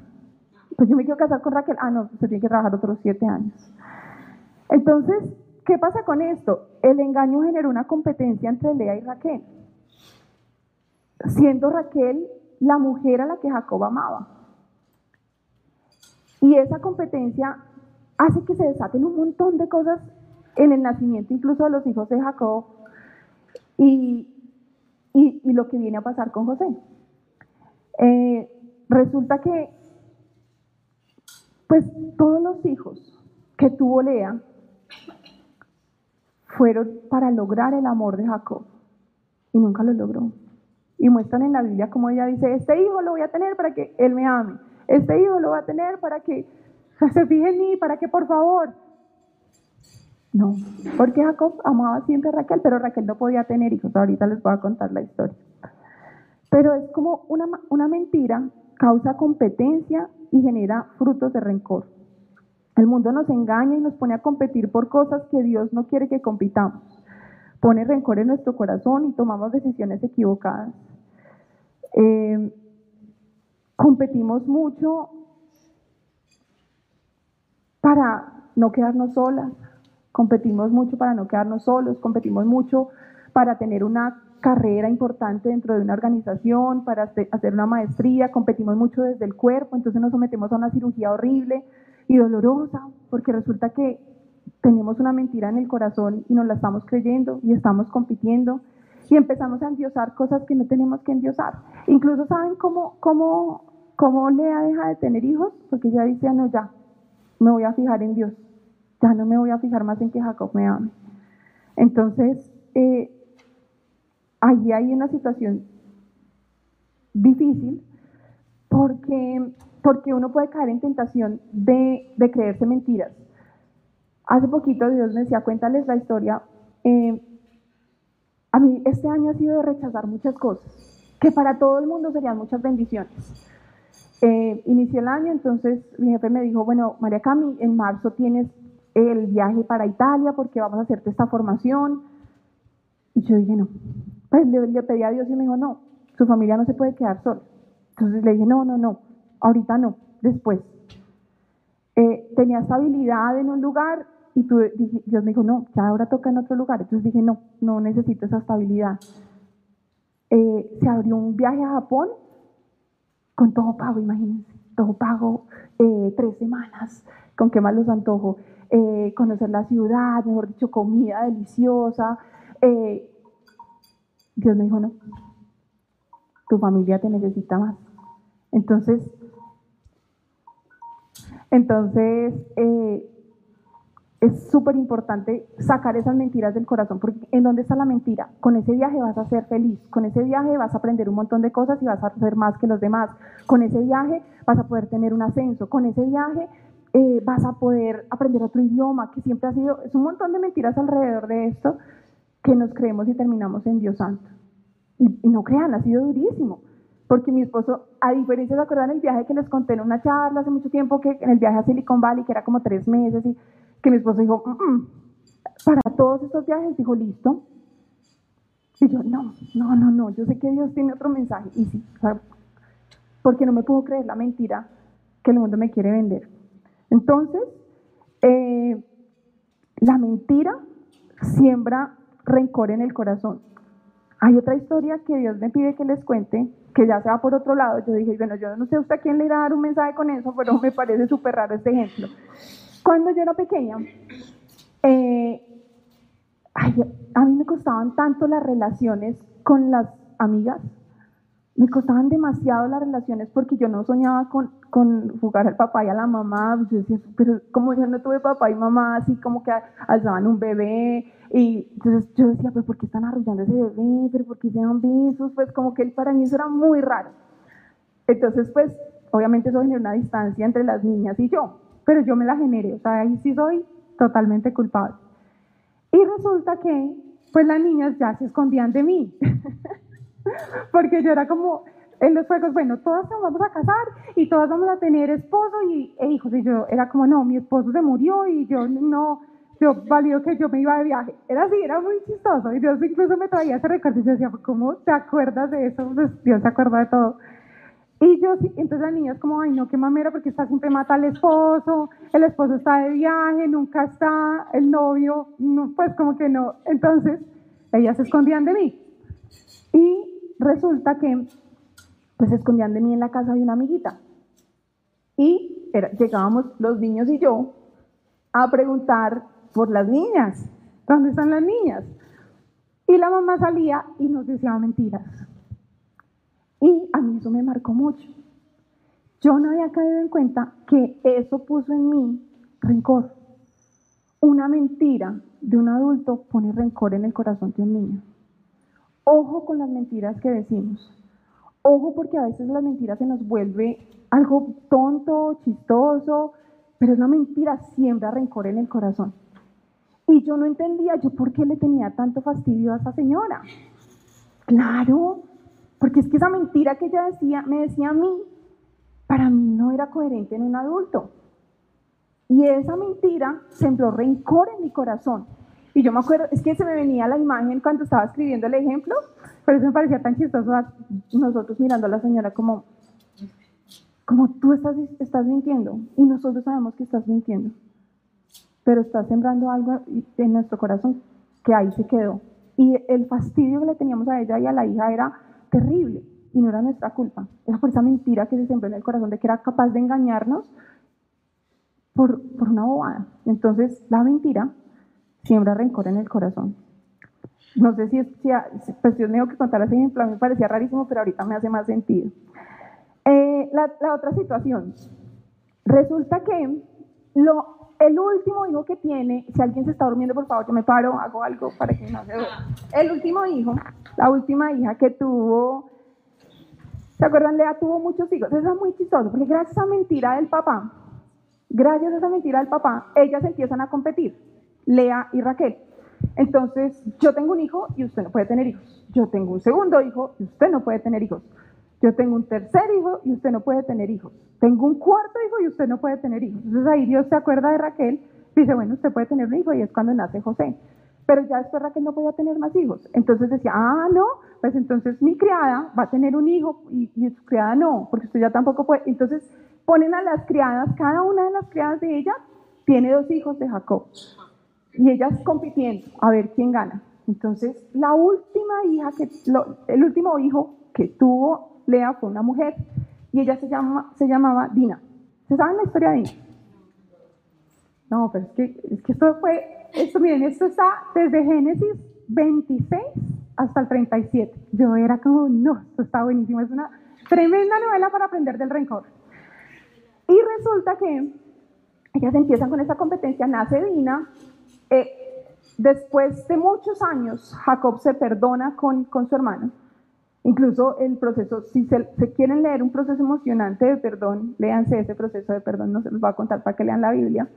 Pues yo me quiero casar con Raquel. Ah, no, usted tiene que trabajar otros siete años. Entonces, ¿qué pasa con esto? El engaño generó una competencia entre Lea y Raquel, siendo Raquel la mujer a la que Jacob amaba. Y esa competencia hace que se desaten un montón de cosas en el nacimiento incluso de los hijos de Jacob y, lo que viene a pasar con José. Eh, resulta que, pues todos los hijos que tuvo Lea fueron para lograr el amor de Jacob y nunca lo logró. Y muestran en la Biblia como ella dice, este hijo lo voy a tener para que él me ame, este hijo lo voy a tener para que se fije en mí, para que por favor no, porque Jacob amaba siempre a Raquel, pero Raquel no podía tener hijos. Ahorita les voy a contar la historia. Pero es como una, una mentira, causa competencia y genera frutos de rencor. El mundo nos engaña y nos pone a competir por cosas que Dios no quiere que compitamos. Pone rencor en nuestro corazón y tomamos decisiones equivocadas. Eh, competimos mucho para no quedarnos solas, Competimos mucho para no quedarnos solos, competimos mucho para tener una carrera importante dentro de una organización, para hacer una maestría, competimos mucho desde el cuerpo, entonces nos sometemos a una cirugía horrible y dolorosa, porque resulta que tenemos una mentira en el corazón y nos la estamos creyendo y estamos compitiendo y empezamos a endiosar cosas que no tenemos que endiosar. Incluso saben cómo, cómo, cómo Lea deja de tener hijos, porque ella dice, ah, no, ya, me voy a fijar en Dios. Ya no me voy a fijar más en que Jacob me ame. Entonces, eh, allí hay una situación difícil porque, porque uno puede caer en tentación de, creerse mentiras. Hace poquito Dios me decía, cuéntales la historia. Eh, a mí este año ha sido de rechazar muchas cosas, que para todo el mundo serían muchas bendiciones. Eh, inicié el año, entonces mi jefe me dijo, bueno, María Cami, en marzo tienes el viaje para Italia porque vamos a hacerte esta formación. Y yo dije, no. Pues le, pedí a Dios y me dijo, no, su familia no se puede quedar sola. Entonces le dije, no, no, no, ahorita no, después. Eh, tenía estabilidad en un lugar y Dios me dijo, no, ya ahora toca en otro lugar. Entonces dije, no, no necesito esa estabilidad. Eh, se abrió un viaje a Japón con todo pago, imagínense, todo pago, eh, tres semanas, con qué más los antojo. Eh, conocer la ciudad, mejor dicho, comida deliciosa. Dios me dijo, no, tu familia te necesita más. Entonces, entonces eh, es súper importante sacar esas mentiras del corazón, porque ¿en dónde está la mentira? Con ese viaje vas a ser feliz, con ese viaje vas a aprender un montón de cosas y vas a ser más que los demás, con ese viaje vas a poder tener un ascenso, con ese viaje eh, vas a poder aprender otro idioma, que siempre ha sido, es un montón de mentiras alrededor de esto que nos creemos y terminamos en Dios Santo. Y, y no crean, ha sido durísimo. Porque mi esposo, a diferencia, ¿se acuerdan el viaje que les conté en una charla hace mucho tiempo, que en el viaje a Silicon Valley, que era como tres meses, y que mi esposo dijo, "Mm, mm". para todos estos viajes, dijo, listo. Y yo, no, no, no, no, yo sé que Dios tiene otro mensaje. Y sí, o sea, porque no me puedo creer la mentira que el mundo me quiere vender. Entonces, eh, la mentira siembra rencor en el corazón. Hay otra historia que Dios me pide que les cuente, que ya se va por otro lado. Yo dije, bueno, yo no sé usted a quién le irá a dar un mensaje con eso, pero me parece súper raro este ejemplo. Cuando yo era pequeña, eh, a mí me costaban tanto las relaciones con las amigas, me costaban demasiado las relaciones porque yo no soñaba con, con jugar al papá y a la mamá. Yo decía, pero como yo no tuve papá y mamá, así como que alzaban un bebé. Y entonces yo decía, pero ¿por qué están arrullando ese bebé? ¿Pero por qué se dan besos? Pues como que para mí eso era muy raro. Entonces, pues, obviamente eso generó una distancia entre las niñas y yo, pero yo me la generé, o sea, ahí sí soy totalmente culpable. Y resulta que, pues las niñas ya se escondían de mí. Porque yo era como, en los juegos, bueno, todas nos vamos a casar y todas vamos a tener esposo y, e hijos. Y yo era como, no, mi esposo se murió y yo no, yo valió que yo me iba de viaje. Era así, era muy chistoso. Y Dios incluso me traía ese recuerdo y yo decía, ¿cómo te acuerdas de eso? Pues Dios se acuerda de todo. Y yo, entonces la niña es como, ay, no, qué mamera, porque está siempre mata al esposo, el esposo está de viaje, nunca está, el novio, no, pues como que no. Entonces, ellas se escondían de mí. Y resulta que, pues se escondían de mí en la casa de una amiguita. Y llegábamos los niños y yo a preguntar por las niñas. ¿Dónde están las niñas? Y la mamá salía y nos decía mentiras. Y a mí eso me marcó mucho. Yo no había caído en cuenta que eso puso en mí rencor. Una mentira de un adulto pone rencor en el corazón de un niño. Ojo con las mentiras que decimos. Ojo porque a veces la mentira se nos vuelve algo tonto, chistoso, pero una mentira siembra rencor en el corazón. Y yo no entendía yo por qué le tenía tanto fastidio a esa señora. Claro, porque es que esa mentira que ella decía, me decía a mí, para mí no era coherente en un adulto. Y esa mentira sembró rencor en mi corazón. Y yo me acuerdo, es que se me venía la imagen cuando estaba escribiendo el ejemplo, pero eso me parecía tan chistoso a nosotros mirando a la señora como, como tú estás, estás mintiendo y nosotros sabemos que estás mintiendo, pero estás sembrando algo en nuestro corazón que ahí se quedó. Y el fastidio que le teníamos a ella y a la hija era terrible y no era nuestra culpa. Era por esa mentira que se sembró en el corazón de que era capaz de engañarnos por, por una bobada. Entonces, la mentira siembra rencor en el corazón. No sé si, si pues me dijo que contara ese ejemplo, a mí me parecía rarísimo, pero ahorita me hace más sentido. Eh, la, la, otra situación. Resulta que lo, el último hijo que tiene, si alguien se está durmiendo, por favor, yo me paro, hago algo para que no se duerma. El último hijo, la última hija que tuvo, ¿se acuerdan? Lea tuvo muchos hijos. Eso es muy chistoso, porque gracias a mentira del papá, gracias a esa mentira del papá, ellas empiezan a competir, Lea y Raquel. Entonces, yo tengo un hijo y usted no puede tener hijos. Yo tengo un segundo hijo y usted no puede tener hijos. Yo tengo un tercer hijo y usted no puede tener hijos. Tengo un cuarto hijo y usted no puede tener hijos. Entonces ahí Dios se acuerda de Raquel, dice, bueno, usted puede tener un hijo y es cuando nace José. Pero ya después Raquel no podía tener más hijos. Entonces decía, ah, no, pues entonces mi criada va a tener un hijo y, y su criada no, porque usted ya tampoco puede. Entonces ponen a las criadas, cada una de las criadas de ella tiene dos hijos de Jacob. Y ellas compitiendo a ver quién gana. Entonces, la última hija que, lo, el último hijo que tuvo Lea fue una mujer y ella se, llama, se llamaba Dina. ¿Se saben la historia de Dina? No, pero es que, es que esto fue, esto miren, esto está desde Génesis 26 hasta el 37. Yo era como, no, esto está buenísimo, es una tremenda novela para aprender del rencor. Y resulta que ellas empiezan con esa competencia, nace Dina, eh, después de muchos años Jacob se perdona con, con su hermano Incluso el proceso, si se, quieren leer un proceso emocionante de perdón, léanse ese proceso de perdón, no se los voy a contar para que lean la Biblia.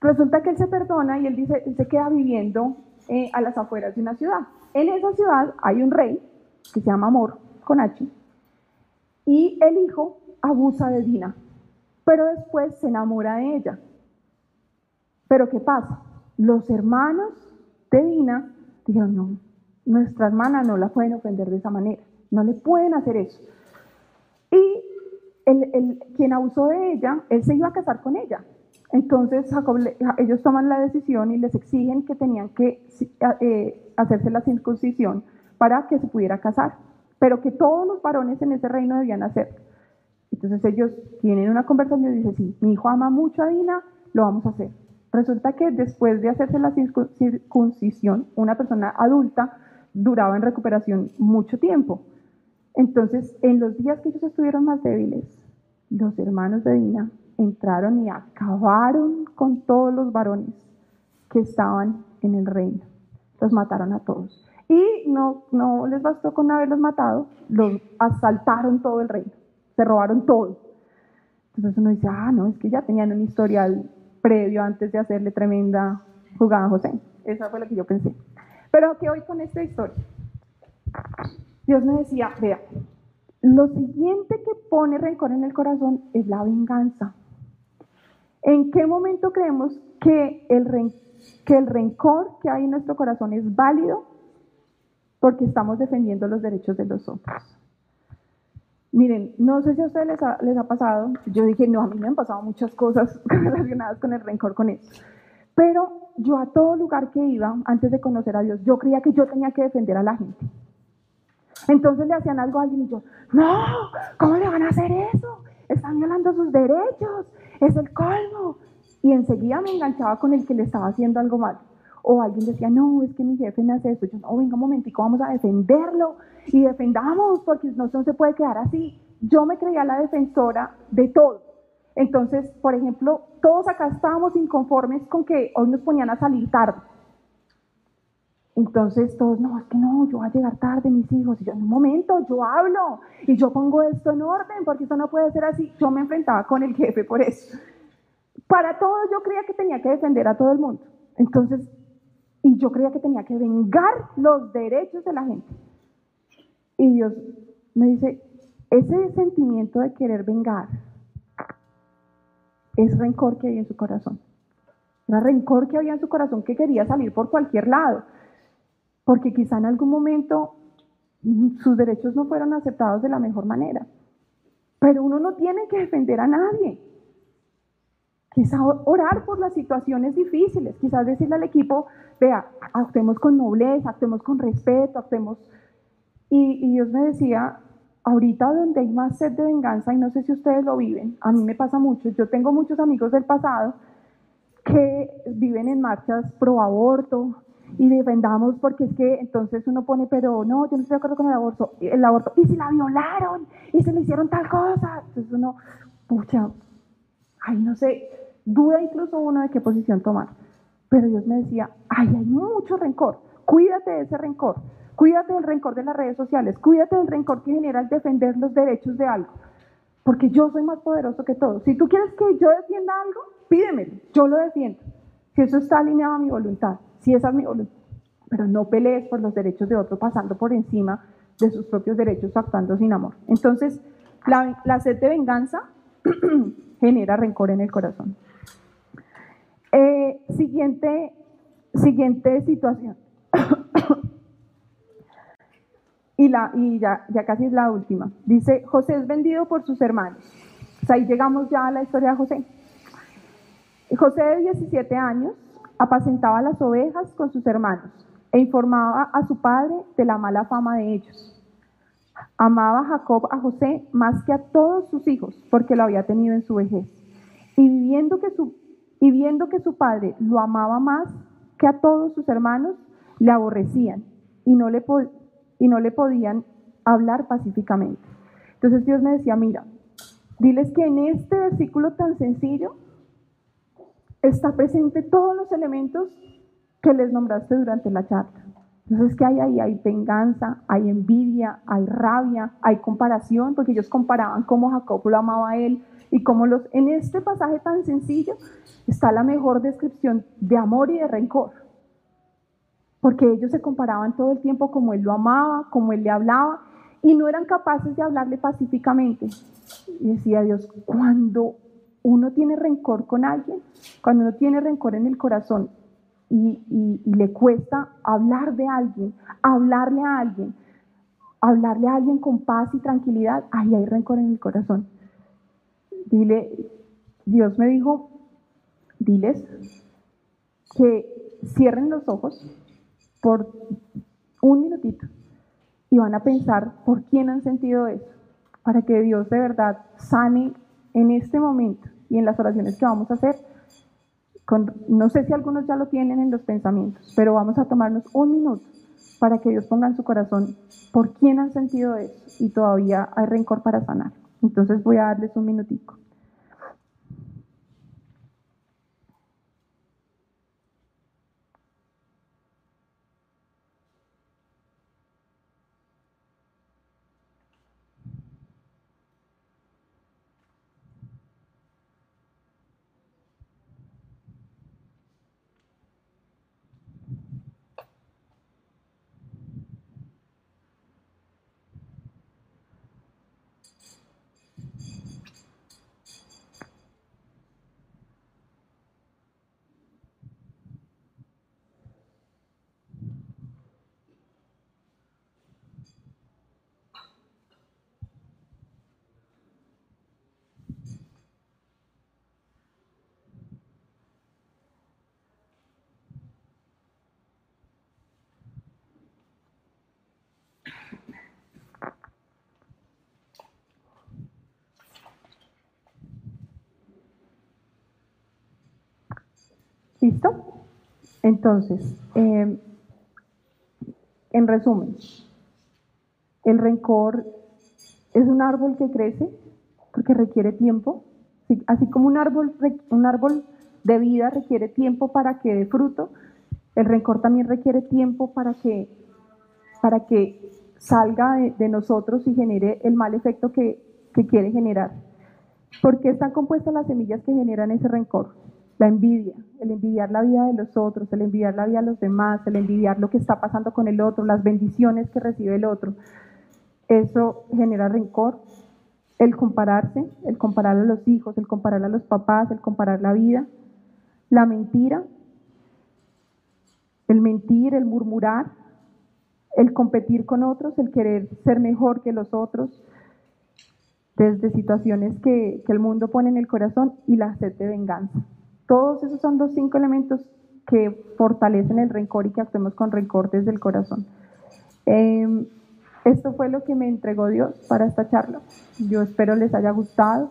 Resulta que él se perdona y él dice, él se queda viviendo eh, a las afueras de una ciudad. En esa ciudad hay un rey que se llama Amor, con H, y el hijo abusa de Dina, pero después se enamora de ella. Pero ¿qué pasa? Los hermanos de Dina dijeron, no, nuestra hermana no la pueden ofender de esa manera, no le pueden hacer eso. Y el, quien abusó de ella, él se iba a casar con ella. Entonces ellos toman la decisión y les exigen que tenían que eh, hacerse la circuncisión para que se pudiera casar, pero que todos los varones en ese reino debían hacer. Entonces ellos tienen una conversación y dicen, sí, mi hijo ama mucho a Dina, lo vamos a hacer. Resulta que después de hacerse la circuncisión, una persona adulta duraba en recuperación mucho tiempo. Entonces, en los días que ellos estuvieron más débiles, los hermanos de Dina entraron y acabaron con todos los varones que estaban en el reino. Los mataron a todos. Y no, no les bastó con haberlos matado, los asaltaron todo el reino, se robaron todo. Entonces uno dice, ah, no, es que ya tenían un historial previo antes de hacerle tremenda jugada a José. Esa fue la que yo pensé. Pero ¿qué hoy con esta historia? Dios me decía, vea, lo siguiente que pone rencor en el corazón es la venganza. ¿En qué momento creemos que el, que el rencor que hay en nuestro corazón es válido? Porque estamos defendiendo los derechos de los otros. Miren, no sé si a ustedes les ha, pasado, yo dije, no, a mí me han pasado muchas cosas relacionadas con el rencor, con eso. Pero yo a todo lugar que iba, antes de conocer a Dios, yo creía que yo tenía que defender a la gente. Entonces le hacían algo a alguien y yo, no, ¿cómo le van a hacer eso? Están violando sus derechos, es el colmo. Y enseguida me enganchaba con el que le estaba haciendo algo mal. O alguien decía, no, es que mi jefe me hace esto. Yo, no, venga un momentico, vamos a defenderlo. Y defendamos, porque no se puede quedar así. Yo me creía la defensora de todo. Entonces, por ejemplo, todos acá estábamos inconformes con que hoy nos ponían a salir tarde. Entonces todos, no, es que no, yo voy a llegar tarde, mis hijos. Y yo, en un momento, yo hablo y yo pongo esto en orden, porque esto no puede ser así. Yo me enfrentaba con el jefe por eso. Para todo yo creía que tenía que defender a todo el mundo. Entonces, y yo creía que tenía que vengar los derechos de la gente. Y Dios me dice, ese sentimiento de querer vengar, es rencor que hay en su corazón. Era rencor que había en su corazón que quería salir por cualquier lado, porque quizá en algún momento sus derechos no fueron aceptados de la mejor manera. Pero uno no tiene que defender a nadie. Quizá orar por las situaciones difíciles, quizás decirle al equipo, vea, actuemos con nobleza, actuemos con respeto, actuemos... Y, y Dios me decía, ahorita donde hay más sed de venganza, y no sé si ustedes lo viven, a mí me pasa mucho, yo tengo muchos amigos del pasado que viven en marchas pro aborto y defendamos porque es que entonces uno pone, pero no, yo no estoy de acuerdo con el aborto, el aborto, y si la violaron, y se le hicieron tal cosa, entonces uno, pucha, ay, no sé, duda incluso uno de qué posición tomar. Pero Dios me decía, ay, hay mucho rencor, cuídate de ese rencor, Cuídate del rencor de las redes sociales, cuídate del rencor que genera el defender los derechos de algo, porque yo soy más poderoso que todo. Si tú quieres que yo defienda algo, pídemelo, yo lo defiendo. Si eso está alineado a mi voluntad, si esa es mi voluntad, pero no pelees por los derechos de otro pasando por encima de sus propios derechos, actuando sin amor. Entonces, la, sed de venganza genera rencor en el corazón. Eh, siguiente, siguiente situación. Y, ya, casi es la última. Dice, José es vendido por sus hermanos. ahí llegamos ya a la historia de José. José de 17 años apacentaba las ovejas con sus hermanos e informaba a su padre de la mala fama de ellos. Amaba Jacob a José más que a todos sus hijos porque lo había tenido en su vejez. Y, viendo que su, y viendo que su padre lo amaba más que a todos sus hermanos, le aborrecían y no le, y no le podían hablar pacíficamente. Entonces Dios me decía, mira, diles que en este versículo tan sencillo está presente todos los elementos que les nombraste durante la charla. Entonces, ¿qué hay ahí? Hay venganza, hay envidia, hay rabia, hay comparación, porque ellos comparaban cómo Jacob lo amaba a él y cómo los... En este pasaje tan sencillo está la mejor descripción de amor y de rencor, porque ellos se comparaban todo el tiempo como él lo amaba, como él le hablaba, y no eran capaces de hablarle pacíficamente. Y decía Dios, cuando uno tiene rencor con alguien, cuando uno tiene rencor en el corazón y, le cuesta hablar de alguien, hablarle a alguien, hablarle a alguien con paz y tranquilidad, ahí hay rencor en el corazón. Dile, Dios me dijo, diles que cierren los ojos por un minutito y van a pensar por quién han sentido eso, para que Dios de verdad sane en este momento y en las oraciones que vamos a hacer no sé si algunos ya lo tienen en los pensamientos, pero vamos a tomarnos un minuto para que Dios ponga en su corazón por quién han sentido eso y todavía hay rencor para sanar. Entonces voy a darles un minutico. ¿Listo? Entonces, em, en resumen, el rencor es un árbol que crece porque requiere tiempo, así como un árbol, un árbol de vida requiere tiempo para que dé fruto, el rencor también requiere tiempo para que, para que salga de, nosotros y genere el mal efecto que, que quiere generar. ¿Por qué están compuestas las semillas que generan ese rencor? La envidia, el envidiar la vida de los otros, el envidiar la vida de los demás, el envidiar lo que está pasando con el otro, las bendiciones que recibe el otro. Eso genera rencor. El compararse, el comparar a los hijos, el comparar a los papás, el comparar la vida. La mentira, el mentir, el murmurar, el competir con otros, el querer ser mejor que los otros, desde situaciones que, el mundo pone en el corazón y la sed de venganza. Todos esos son los cinco elementos que fortalecen el rencor y que actuemos con rencor desde el corazón. Em, esto fue lo que me entregó Dios para esta charla. Yo espero les haya gustado.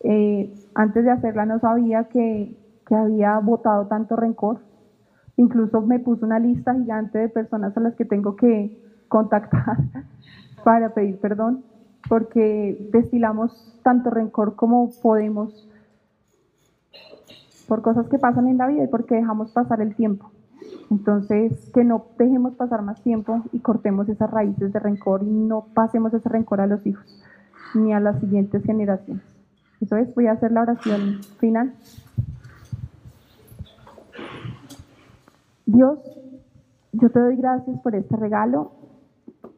Eh, antes de hacerla no sabía que, que había votado tanto rencor. Incluso me puso una lista gigante de personas a las que tengo que contactar para pedir perdón, porque destilamos tanto rencor como podemos por cosas que pasan en la vida y porque dejamos pasar el tiempo. Entonces, que no dejemos pasar más tiempo y cortemos esas raíces de rencor y no pasemos ese rencor a los hijos ni a las siguientes generaciones. Eso es, voy a hacer la oración final. Dios, yo te doy gracias por este regalo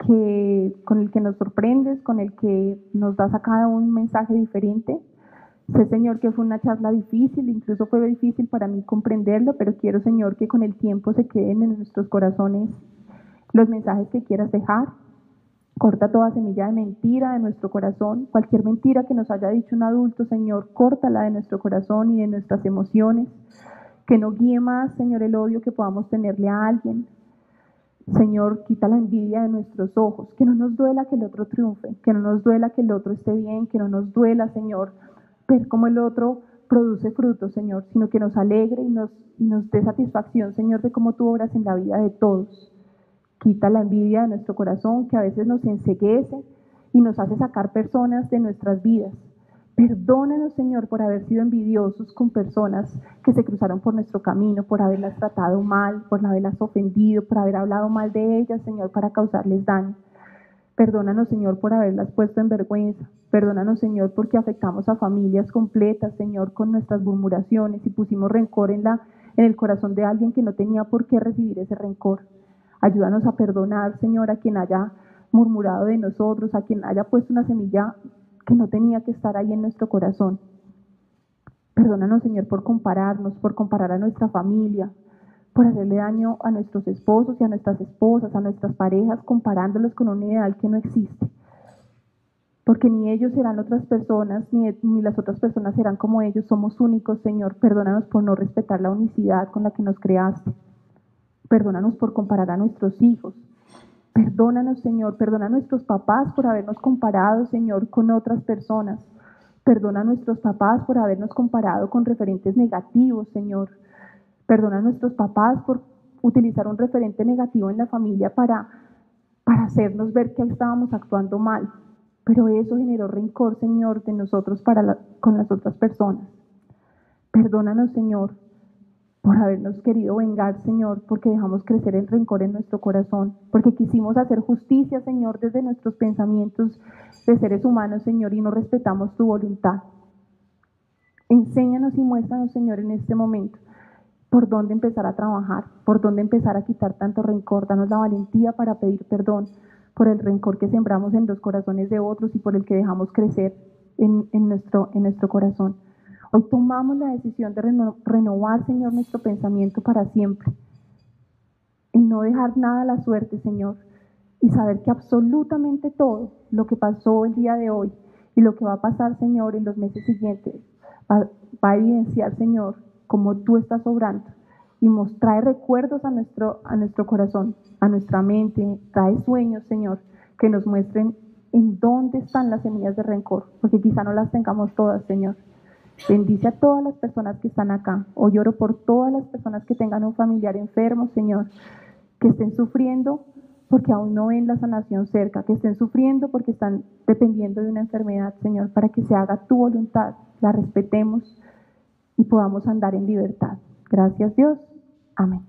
que, con el que nos sorprendes, con el que nos das a cada un mensaje diferente. Sé, Señor, que fue una charla difícil, incluso fue difícil para mí comprenderlo, pero quiero, Señor, que con el tiempo se queden en nuestros corazones los mensajes que quieras dejar. Corta toda semilla de mentira de nuestro corazón. Cualquier mentira que nos haya dicho un adulto, Señor, córtala de nuestro corazón y de nuestras emociones. Que no guíe más, Señor, el odio que podamos tenerle a alguien. Señor, quita la envidia de nuestros ojos. Que no nos duela que el otro triunfe. Que no nos duela que el otro esté bien. Que no nos duela, Señor, ver cómo el otro produce frutos, Señor, sino que nos alegre y nos, nos dé satisfacción, Señor, de cómo tú obras en la vida de todos. Quita la envidia de nuestro corazón que a veces nos enseguece y nos hace sacar personas de nuestras vidas. Perdónanos, Señor, por haber sido envidiosos con personas que se cruzaron por nuestro camino, por haberlas tratado mal, por haberlas ofendido, por haber hablado mal de ellas, Señor, para causarles daño. Perdónanos, Señor, por haberlas puesto en vergüenza. Perdónanos, Señor, porque afectamos a familias completas, Señor, con nuestras murmuraciones y pusimos rencor en, la, en el corazón de alguien que no tenía por qué recibir ese rencor. Ayúdanos a perdonar, Señor, a quien haya murmurado de nosotros, a quien haya puesto una semilla que no tenía que estar ahí en nuestro corazón. Perdónanos, Señor, por compararnos, por comparar a nuestra familia, por hacerle daño a nuestros esposos y a nuestras esposas, a nuestras parejas, comparándolos con un ideal que no existe. Porque ni ellos serán otras personas, ni, ni las otras personas serán como ellos, somos únicos, Señor. Perdónanos por no respetar la unicidad con la que nos creaste. Perdónanos por comparar a nuestros hijos. Perdónanos, Señor, perdona a nuestros papás por habernos comparado, Señor, con otras personas. Perdona a nuestros papás por habernos comparado con referentes negativos, Señor. Perdona a nuestros papás por utilizar un referente negativo en la familia para, para hacernos ver que estábamos actuando mal. Pero eso generó rencor, Señor, de nosotros para con las otras personas. Perdónanos, Señor, por habernos querido vengar, Señor, porque dejamos crecer el rencor en nuestro corazón, porque quisimos hacer justicia, Señor, desde nuestros pensamientos de seres humanos, Señor, y no respetamos tu voluntad. Enséñanos y muéstranos, Señor, en este momento por dónde empezar a trabajar, por dónde empezar a quitar tanto rencor. Danos la valentía para pedir perdón por el rencor que sembramos en los corazones de otros y por el que dejamos crecer en, nuestro, corazón. Hoy tomamos la decisión de renovar, Señor, nuestro pensamiento para siempre. En no dejar nada a la suerte, Señor. Y saber que absolutamente todo lo que pasó el día de hoy y lo que va a pasar, Señor, en los meses siguientes, va, a evidenciar, Señor, como tú estás obrando y nos trae recuerdos a nuestro, a nuestro corazón, a nuestra mente, trae sueños, Señor, que nos muestren en dónde están las semillas de rencor, porque quizá no las tengamos todas, Señor. Bendice a todas las personas que están acá. Hoy oro por todas las personas que tengan un familiar enfermo, Señor, que estén sufriendo porque aún no ven la sanación cerca, que estén sufriendo porque están dependiendo de una enfermedad, Señor, para que se haga tu voluntad, la respetemos y podamos andar en libertad. Gracias Dios. Amén.